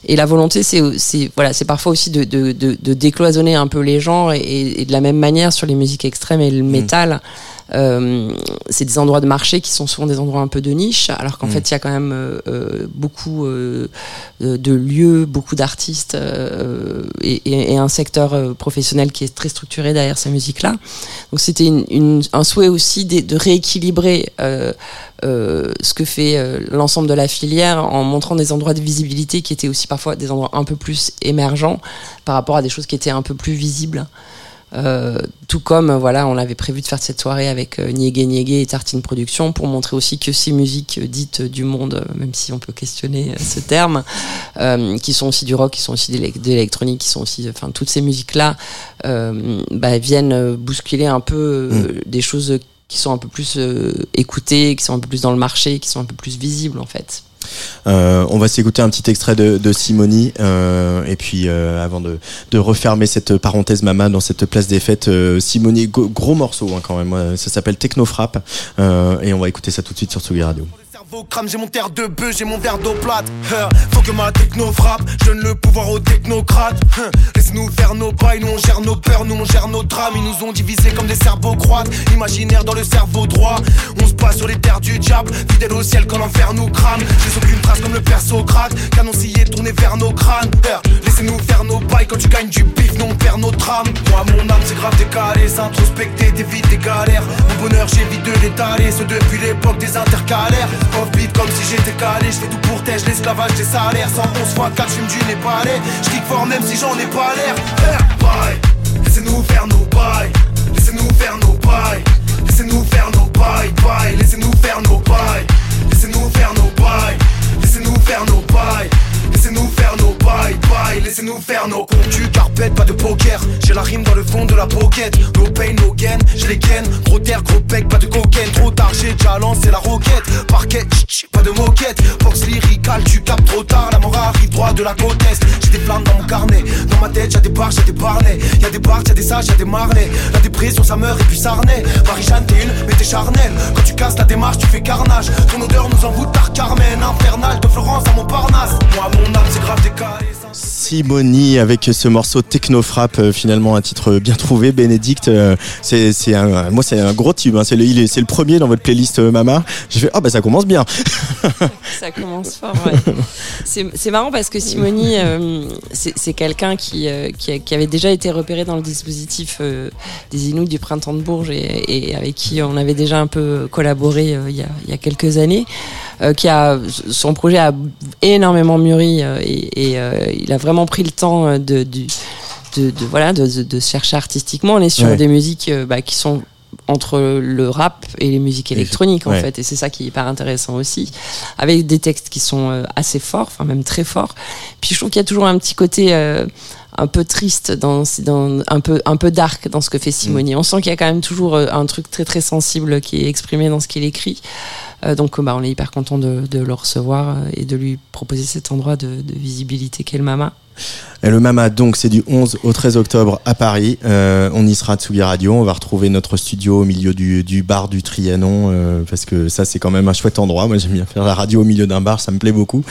Et la volonté, c'est c'est- voilà, c'est parfois aussi de, de, de, de décloisonner un peu les genres et, et de la même manière sur les musiques extrêmes et le métal. Euh, c'est des endroits de marché qui sont souvent des endroits un peu de niche, alors qu'en Mm. fait il y a quand même euh, euh, beaucoup de lieux, beaucoup d'artistes et, et- et un secteur professionnel qui est très structuré derrière ces musiques-là. Donc c'était une, une- un souhait aussi de, de rééquilibrer euh, ce que fait euh, l'ensemble de la filière en montrant des endroits de visibilité qui étaient aussi parfois des endroits un peu plus émergents par rapport à des choses qui étaient un peu plus visibles. Euh, tout comme voilà, on avait prévu de faire cette soirée avec euh, Niégué Niégué et Tartine Production pour montrer aussi que ces musiques dites du monde, euh, même si on peut questionner euh, ce terme, qui sont aussi du rock, qui sont aussi de l'élec- de l'électronique, qui sont aussi, enfin toutes ces musiques là, bah, viennent bousculer un peu euh, des choses qui sont un peu plus écoutées, qui sont un peu plus dans le marché, qui sont un peu plus visibles en fait. Euh, on va s'écouter un petit extrait de, de Simoni euh, et puis euh, avant de, refermer cette parenthèse mama dans cette place des fêtes, Simoni gros morceau hein, quand même. euh, Ça s'appelle Technofrap euh, et on va écouter ça tout de suite sur Tsugi Radio. J'ai mon terre de bœuf, j'ai mon verre d'eau plate. Hein, faut que ma techno frappe, je donne le pouvoir aux technocrates. Hein, Laisse-nous faire nos bails, nous on gère nos peurs, nous on gère nos drames. Ils nous ont divisés comme des cerveaux croates, imaginaire dans le cerveau droit. On se passe sur les terres du diable, fidèle au ciel quand l'enfer nous crame. J'ai aucune trace comme le père Socrate, canon scié tourné vers nos crânes. Hein, Laissez-nous faire nos bails quand tu gagnes du bif, nous on perd nos trames. Moi mon âme c'est grave décalé, s'introspecter, t'évites des galères. Mon bonheur j'évite de l'étaler, ce depuis l'époque des intercalaires. Comme si j'étais calé, je fais tout pour t'aider, l'esclavage des salaires. 111 fois 4, j'fume du népalais. J'kick fort même si j'en ai pas l'air. Bye. Laissez-nous faire nos bails, laissez-nous faire nos bails. Laissez-nous faire nos bails, bails. Laissez-nous faire nos bails, laissez-nous faire nos bails. Laissez-nous faire nos bails, bails. Laissez-nous faire nos comptes carpet, pas de poker. J'ai la rime dans le fond de la pocket. No pain, no gain, je les gaine. Gros terre, gros pec, pas de cocaine. Trop tard, j'ai déjà lancé la roquette. Parquet, pas de moquette. Fox lyrical, tu captes trop tard. La mort arrive droit de la côte. J'ai des flammes dans mon carnet. Dans ma tête, y'a des barres, y'a des barnets. Y'a des barres, y'a des sages, y'a des marnets. La dépression, ça meurt et puis ça. Marie-Jeanne, t'es une, mais t'es charnelle. Quand tu casses la démarche, tu fais carnage. Ton odeur nous envoûte par Carmen. Infernal de Florence à Montparnasse. Moi, mon âme, c'est grave des cas. Simoni avec ce morceau Technofrap, euh, finalement un titre bien trouvé. Bénédicte, euh, c'est moi c'est un gros tube. hein. C'est le, premier dans votre playlist euh, Mama. J'ai fait ah bah ça commence bien. Ça commence fort. C'est marrant parce que Simoni, c'est quelqu'un qui, avait déjà été repéré dans le dispositif des Inuits du Printemps de Bourges et, avec qui on avait déjà un peu collaboré il y a quelques années. Euh, qui a, son projet a énormément mûri euh, et, et, euh, il a vraiment pris le temps de, du- de, de, voilà, de, de, chercher artistiquement. On est sur Ouais. des musiques bah, qui sont entre le rap et les musiques électroniques en Ouais. fait et c'est ça qui est hyper intéressant aussi avec des textes qui sont assez forts enfin même très forts puis je trouve qu'il y a toujours un petit côté euh, un peu triste dans, dans un peu un peu dark dans ce que fait Simoni on sent qu'il y a quand même toujours euh, un truc très très sensible qui est exprimé dans ce qu'il écrit. Euh, donc bah, on est hyper content de, de le recevoir euh, et de lui proposer cet endroit de, de visibilité qu'est le Mama Et le Mama, donc, c'est du 11 au 13 octobre à Paris. Euh, on y sera à Tsugi Radio. On va retrouver notre studio au milieu du, bar du Trianon, euh, parce que ça, c'est quand même un chouette endroit. Moi, j'aime bien faire la radio au milieu d'un bar, ça me plaît beaucoup.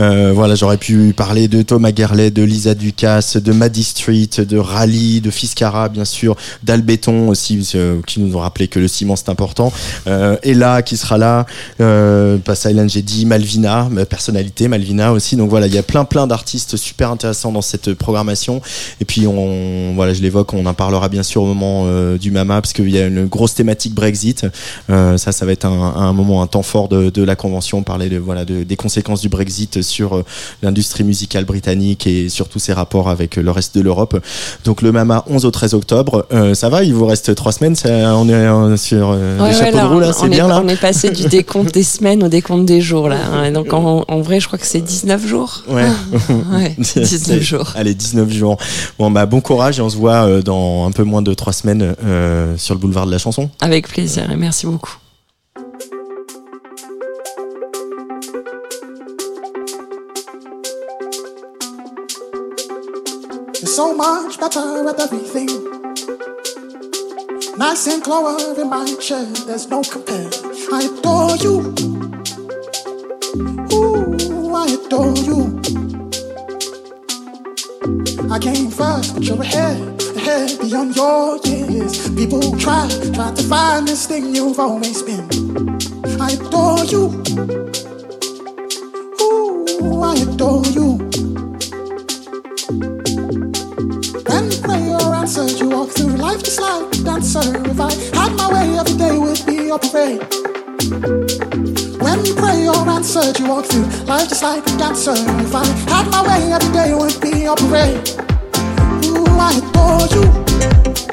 Euh, voilà, j'aurais pu parler de Thomas Gerlet, de Lisa Ducasse, de Maddie Street, de Rally, de Fiscara, bien sûr, d'Albéton aussi, qui nous ont rappelé que le ciment, c'est important. Ella, qui sera là, euh, pas Silent, j'ai dit Malvina, ma personnalité, Malvina aussi. Donc voilà, il y a plein, plein d'artistes super intéressants dans cette programmation. Et puis, on, voilà, je l'évoque, on en parlera bien sûr au moment euh, du Mama, parce qu'il y a une grosse thématique Brexit. Euh, ça, ça va être un, un moment, un temps fort de, de la convention, parler de, voilà, de- des conséquences du Brexit sur euh, l'industrie musicale britannique et surtout ses rapports avec le reste de l'Europe. Donc le Mama 11 au 13 octobre, Euh, ça va, il vous reste trois semaines, ça- on est sur Ouais, les ouais, chapeaux là, de roue là, c'est bien est, là On est passé du décompte des semaines au décompte des jours là. hein. Donc en, en vrai, je crois que c'est 19 jours. Ouais. Ouais, 19 jours. Allez, 19 jours. Bon, bah, bon courage et on se voit euh, dans un peu moins de trois semaines euh, sur le boulevard de la chanson. Avec plaisir et merci beaucoup. You're so much better at everything. Nice and clover in my chair, there's no compare. I adore you. Ooh, I adore you. I came first, but you're ahead, ahead beyond your years. People try, try to find this thing you've always been. I adore you. Ooh, I adore you. When prayer answered, you walk through life just like a dancer. If I had my way, every day would be a parade. When prayer answered, you walk through life just like a dancer. If I had my way, every day would be a parade. Ooh, I adore you.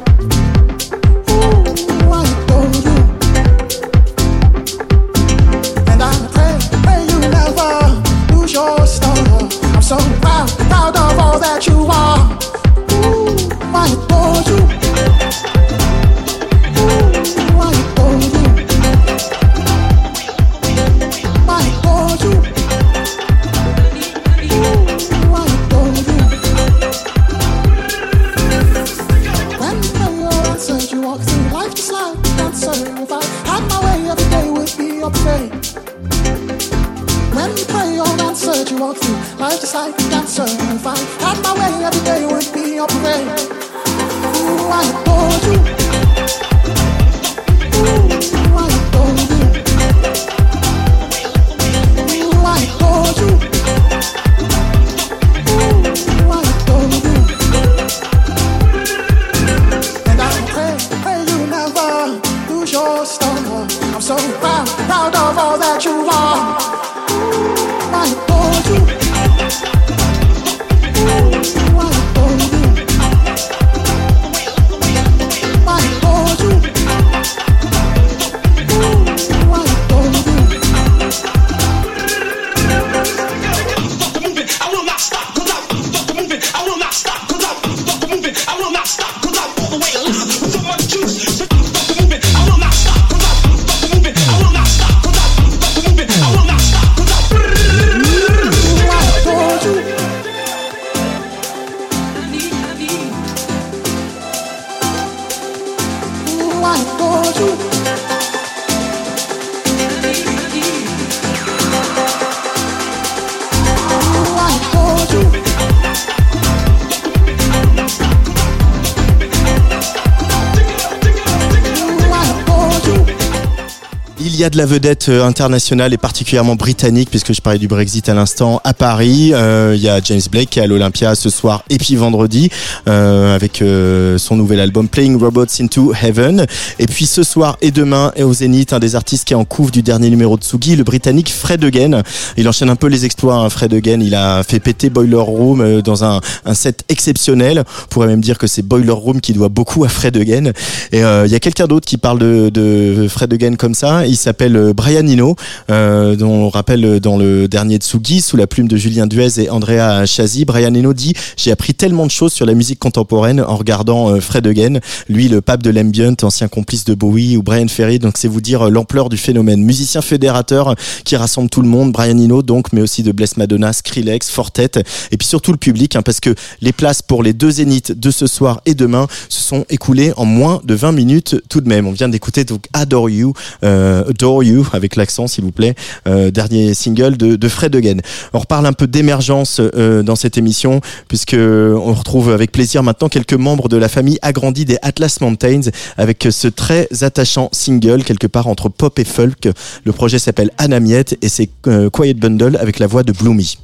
La vedette euh, internationale et particulièrement britannique, puisque je parlais du Brexit à l'instant, à Paris. Euh, il y a James Blake qui est à l'Olympia ce soir et puis vendredi, euh, avec euh, son nouvel album Playing Robots into Heaven. Et puis ce soir et demain, et au Zénith, un des artistes qui est en couve du dernier numéro de Tsugi, le Britannique Fred Again. Il enchaîne un peu les exploits, hein, Fred Again. Il a fait péter Boiler Room euh, dans un, un set exceptionnel. On pourrait même dire que c'est Boiler Room qui doit beaucoup à Fred Again. Et il y a quelqu'un d'autre qui parle de, de Fred Again comme ça. Il s'appelle euh, Brian Eno, euh, dont on rappelle dans le dernier Tsugi, sous la plume de Julien Duez et Andrea Chazi. Brian Eno dit J'ai appris tellement de choses sur la musique contemporaine en regardant euh, Fred Again, lui le pape de l'ambient, ancien complice de Bowie ou Brian Ferry. Donc c'est vous dire euh, l'ampleur du phénomène. Musicien fédérateur qui rassemble tout le monde, Brian Eno donc, mais aussi de Bless Madonna, Skrillex, Fortet, et puis surtout le public, hein, parce que les places pour les deux zéniths de ce soir et demain se sont écoulées en moins de 20 minutes tout de même. On vient d'écouter donc Adore You, euh, Adore You avec l'accent s'il vous plaît, euh, dernier single de, Fred Again. On reparle un peu d'émergence euh, dans cette émission puisque on retrouve avec plaisir maintenant quelques membres de la famille agrandie des Atlas Mountains avec ce très attachant single quelque part entre pop et folk. Le projet s'appelle Anamiette et c'est euh, Quiet Bundle avec la voix de Bloomy.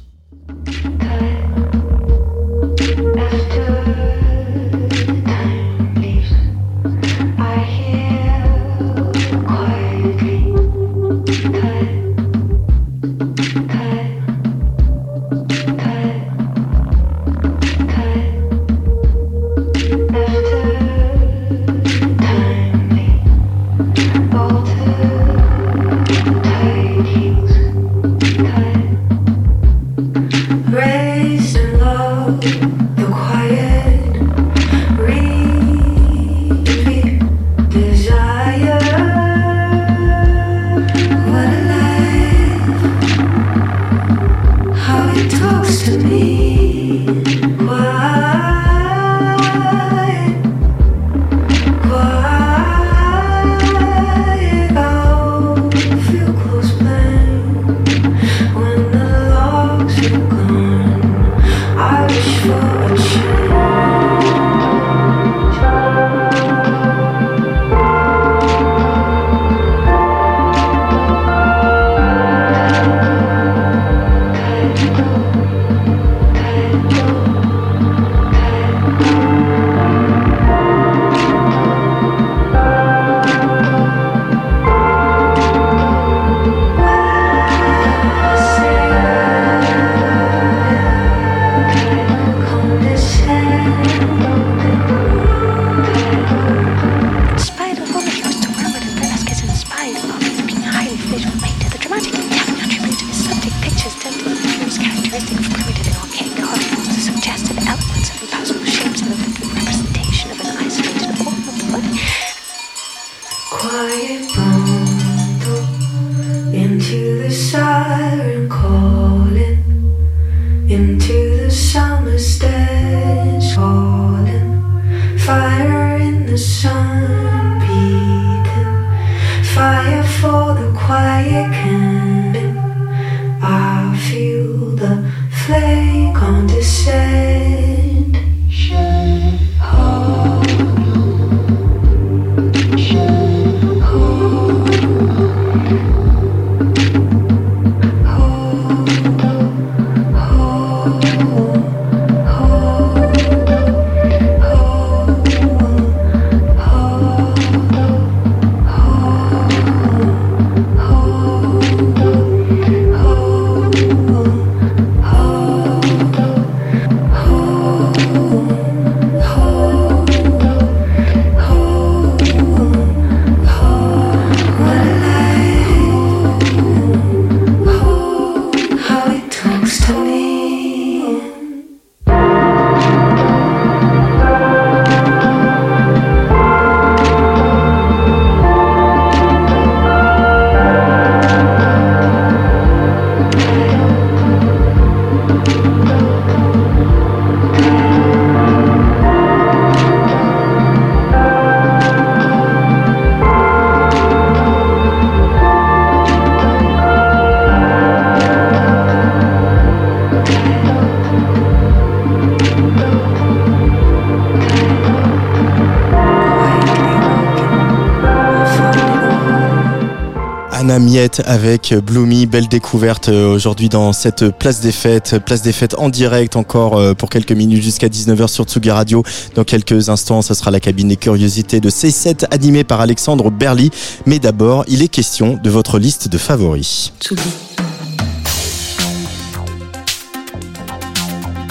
Avec Bloomy, belle découverte euh, aujourd'hui dans cette place des fêtes, place des fêtes en direct encore euh, pour quelques minutes jusqu'à 19h sur Tsugi Radio. Dans quelques instants, ce sera la cabine des curiosités de C7 animée par Alexandre Berly. Mais d'abord, il est question de votre liste de favoris. Tsugi.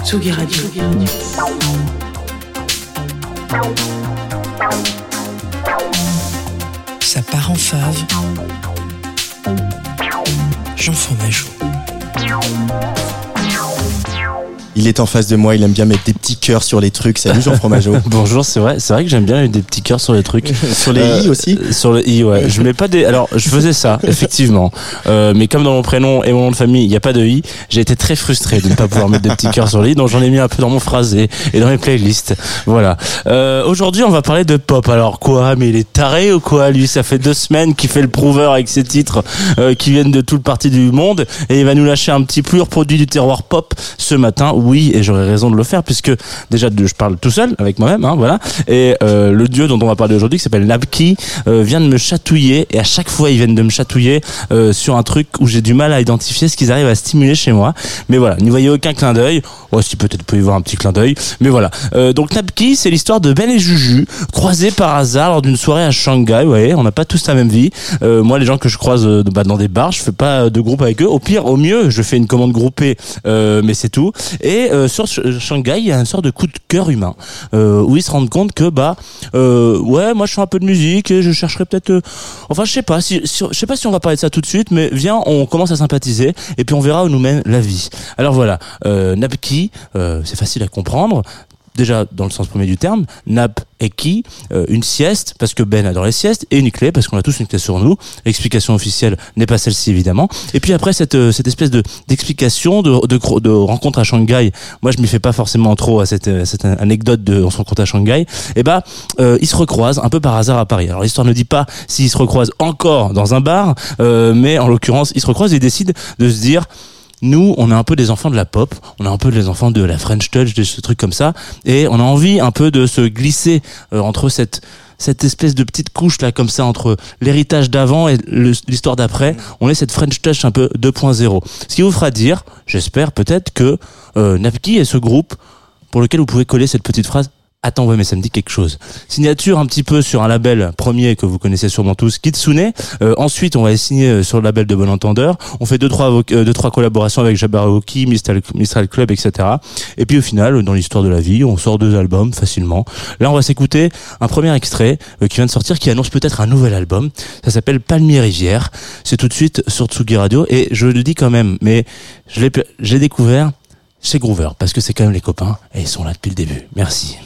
Tsugi Radio. Ça part en fave. Jean Fromageau. Il est en face de moi, il aime bien mettre des petits cœurs sur les trucs. Salut Jean Fromageau. Bonjour, c'est vrai, c'est vrai que j'aime bien mettre des petits cœurs sur les trucs. sur les i aussi Euh, Sur le i, ouais. Je mets pas des. Alors, je faisais ça, effectivement. Euh, mais comme dans mon prénom et mon nom de famille, il n'y a pas de i, j'ai été très frustré de ne pas pouvoir mettre des petits cœurs sur le i, donc j'en ai mis un peu dans mon phrasé et dans mes playlists. Voilà. Euh, Aujourd'hui, on va parler de pop. Alors quoi? Mais il est taré ou quoi Lui, ça fait deux semaines qu'il fait le prouveur avec ses titres euh, qui viennent de tout le parti du monde et il va nous lâcher un petit pur produit du terroir pop ce matin. Oui, et j'aurais raison de le faire puisque déjà je parle tout seul avec moi-même, hein, voilà. Et euh, le dieu dont on va parler aujourd'hui, qui s'appelle Nabki, euh, vient de me chatouiller et à chaque fois ils viennent de me chatouiller euh, sur un truc où j'ai du mal à identifier ce qu'ils arrivent à stimuler chez moi. Mais voilà, n'y voyez aucun clin d'œil. Oh, si peut-être pouvez y voir un petit clin d'œil, mais voilà. Euh, donc Nabki, c'est l'histoire de Ben et Juju croisés par hasard lors d'une soirée à Shanghai. Vous voyez, on n'a pas tous la même vie. Euh, moi, les gens que je croise euh, bah, dans des bars, je fais pas de groupe avec eux. Au pire, au mieux, je fais une commande groupée, mais c'est tout. Et euh, sur Sh- Shanghai, il y a une sorte de coup de cœur humain euh, où ils se rendent compte que bah euh, ouais, moi je fais un peu de musique et je chercherais peut-être. euh, enfin, je sais pas je sais pas si on va parler de ça tout de suite, mais viens, on commence à sympathiser et puis on verra où nous mène la vie. Alors voilà, euh, Nabki, euh, c'est facile à comprendre. Déjà dans le sens premier du terme, nap et qui, euh, une sieste parce que Ben adore les siestes et une clé parce qu'on a tous une clé sur nous. L'explication officielle n'est pas celle-ci évidemment. Et puis après cette euh, cette espèce de d'explication de, de de rencontre à Shanghai, moi je m'y fais pas forcément trop à cette, cette anecdote de on se rencontre à Shanghai. Et bah euh, ils se recroisent un peu par hasard à Paris. Alors l'histoire ne dit pas s'ils se recroisent encore dans un bar, euh, mais en l'occurrence ils se recroisent et décident de se dire nous, on est un peu des enfants de la pop, on est un peu des enfants de la French Touch, de ce truc comme ça, et on a envie un peu de se glisser euh, entre cette cette espèce de petite couche là comme ça entre l'héritage d'avant et l'histoire d'après. On est cette French Touch un peu 2.0. Ce qui vous fera dire, j'espère peut-être que euh, Napki est ce groupe pour lequel vous pouvez coller cette petite phrase. Attends, ouais, mais ça me dit quelque chose. Signature un petit peu sur un label premier que vous connaissez sûrement tous, Kitsune. Euh, ensuite, on va signer euh, sur le label de Bon Entendeur. On fait deux trois euh, deux trois collaborations avec Jabberwocky, Mistral, Mistral Club, etc. Et puis au final, dans l'histoire de la vie, on sort deux albums facilement. Là, on va s'écouter un premier extrait euh, qui vient de sortir, qui annonce peut-être un nouvel album. Ça s'appelle Palmier Rivière. C'est tout de suite sur Tsugi Radio. Et je le dis quand même, mais je l'ai découvert chez Groover parce que c'est quand même les copains et ils sont là depuis le début. Merci.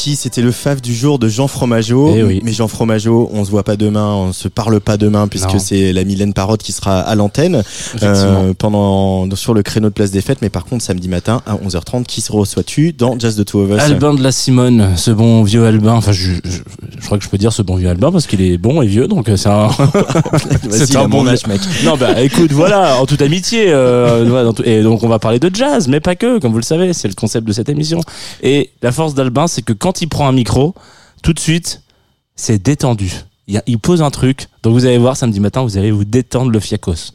C'était le fave du jour de Jean Fromageau. Eh oui. Mais Jean Fromageau, on se voit pas demain, on se parle pas demain puisque c'est la Mylène Parotte qui sera à l'antenne Effectivement. pendant sur le créneau de place des fêtes. Mais par contre, samedi matin à 11h30, qui reçois-tu dans Jazz the Two of Us Albin de la Simone, ce bon vieux Albin. Enfin, je, je, je crois que je peux dire ce bon vieux Albin parce qu'il est bon et vieux, donc euh, c'est un. Mon âge, mec. Non, bah écoute, voilà, en toute amitié. euh, et donc on va parler de jazz, mais pas que, comme vous le savez, c'est le concept de cette émission. Et la force d'Albin, c'est que quand il prend un micro, tout de suite, c'est détendu. Il pose un truc, donc vous allez voir samedi matin, vous allez vous détendre le fiacos.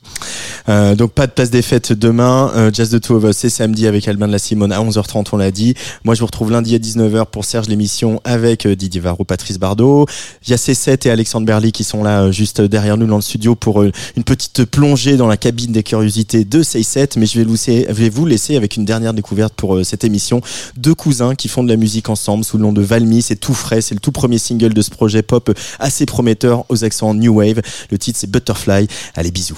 Euh, donc pas de place des fêtes demain. Euh, Jazz the Two of Us, c'est samedi avec Albin de la Simone à 11h30, on l'a dit. Moi, je vous retrouve lundi à 19h pour Serge l'émission avec euh, Didier Varro, Patrice Bardot. Il y a C7 et Alexandre Berly qui sont là euh, juste derrière nous dans le studio pour euh, une petite plongée dans la cabine des curiosités de C7. Mais je vais, je vais vous laisser avec une dernière découverte pour cette émission. Deux cousins qui font de la musique ensemble sous le nom de Valmy. C'est tout frais. C'est le tout premier single de ce projet pop assez prometteur aux accents New Le titre, c'est Butterfly. Allez, bisous.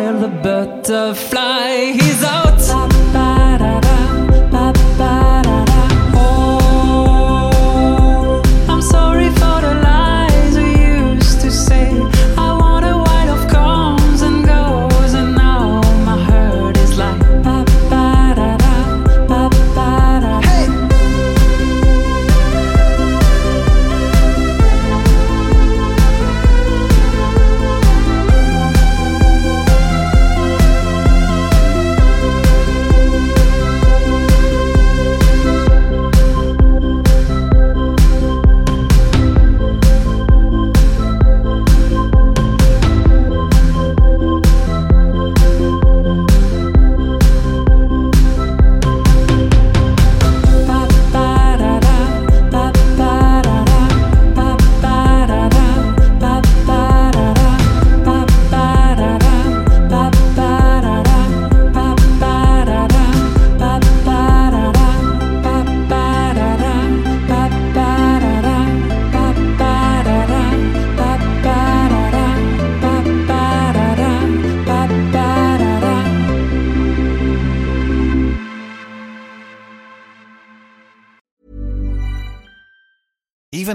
Me on trial? The butterfly is out.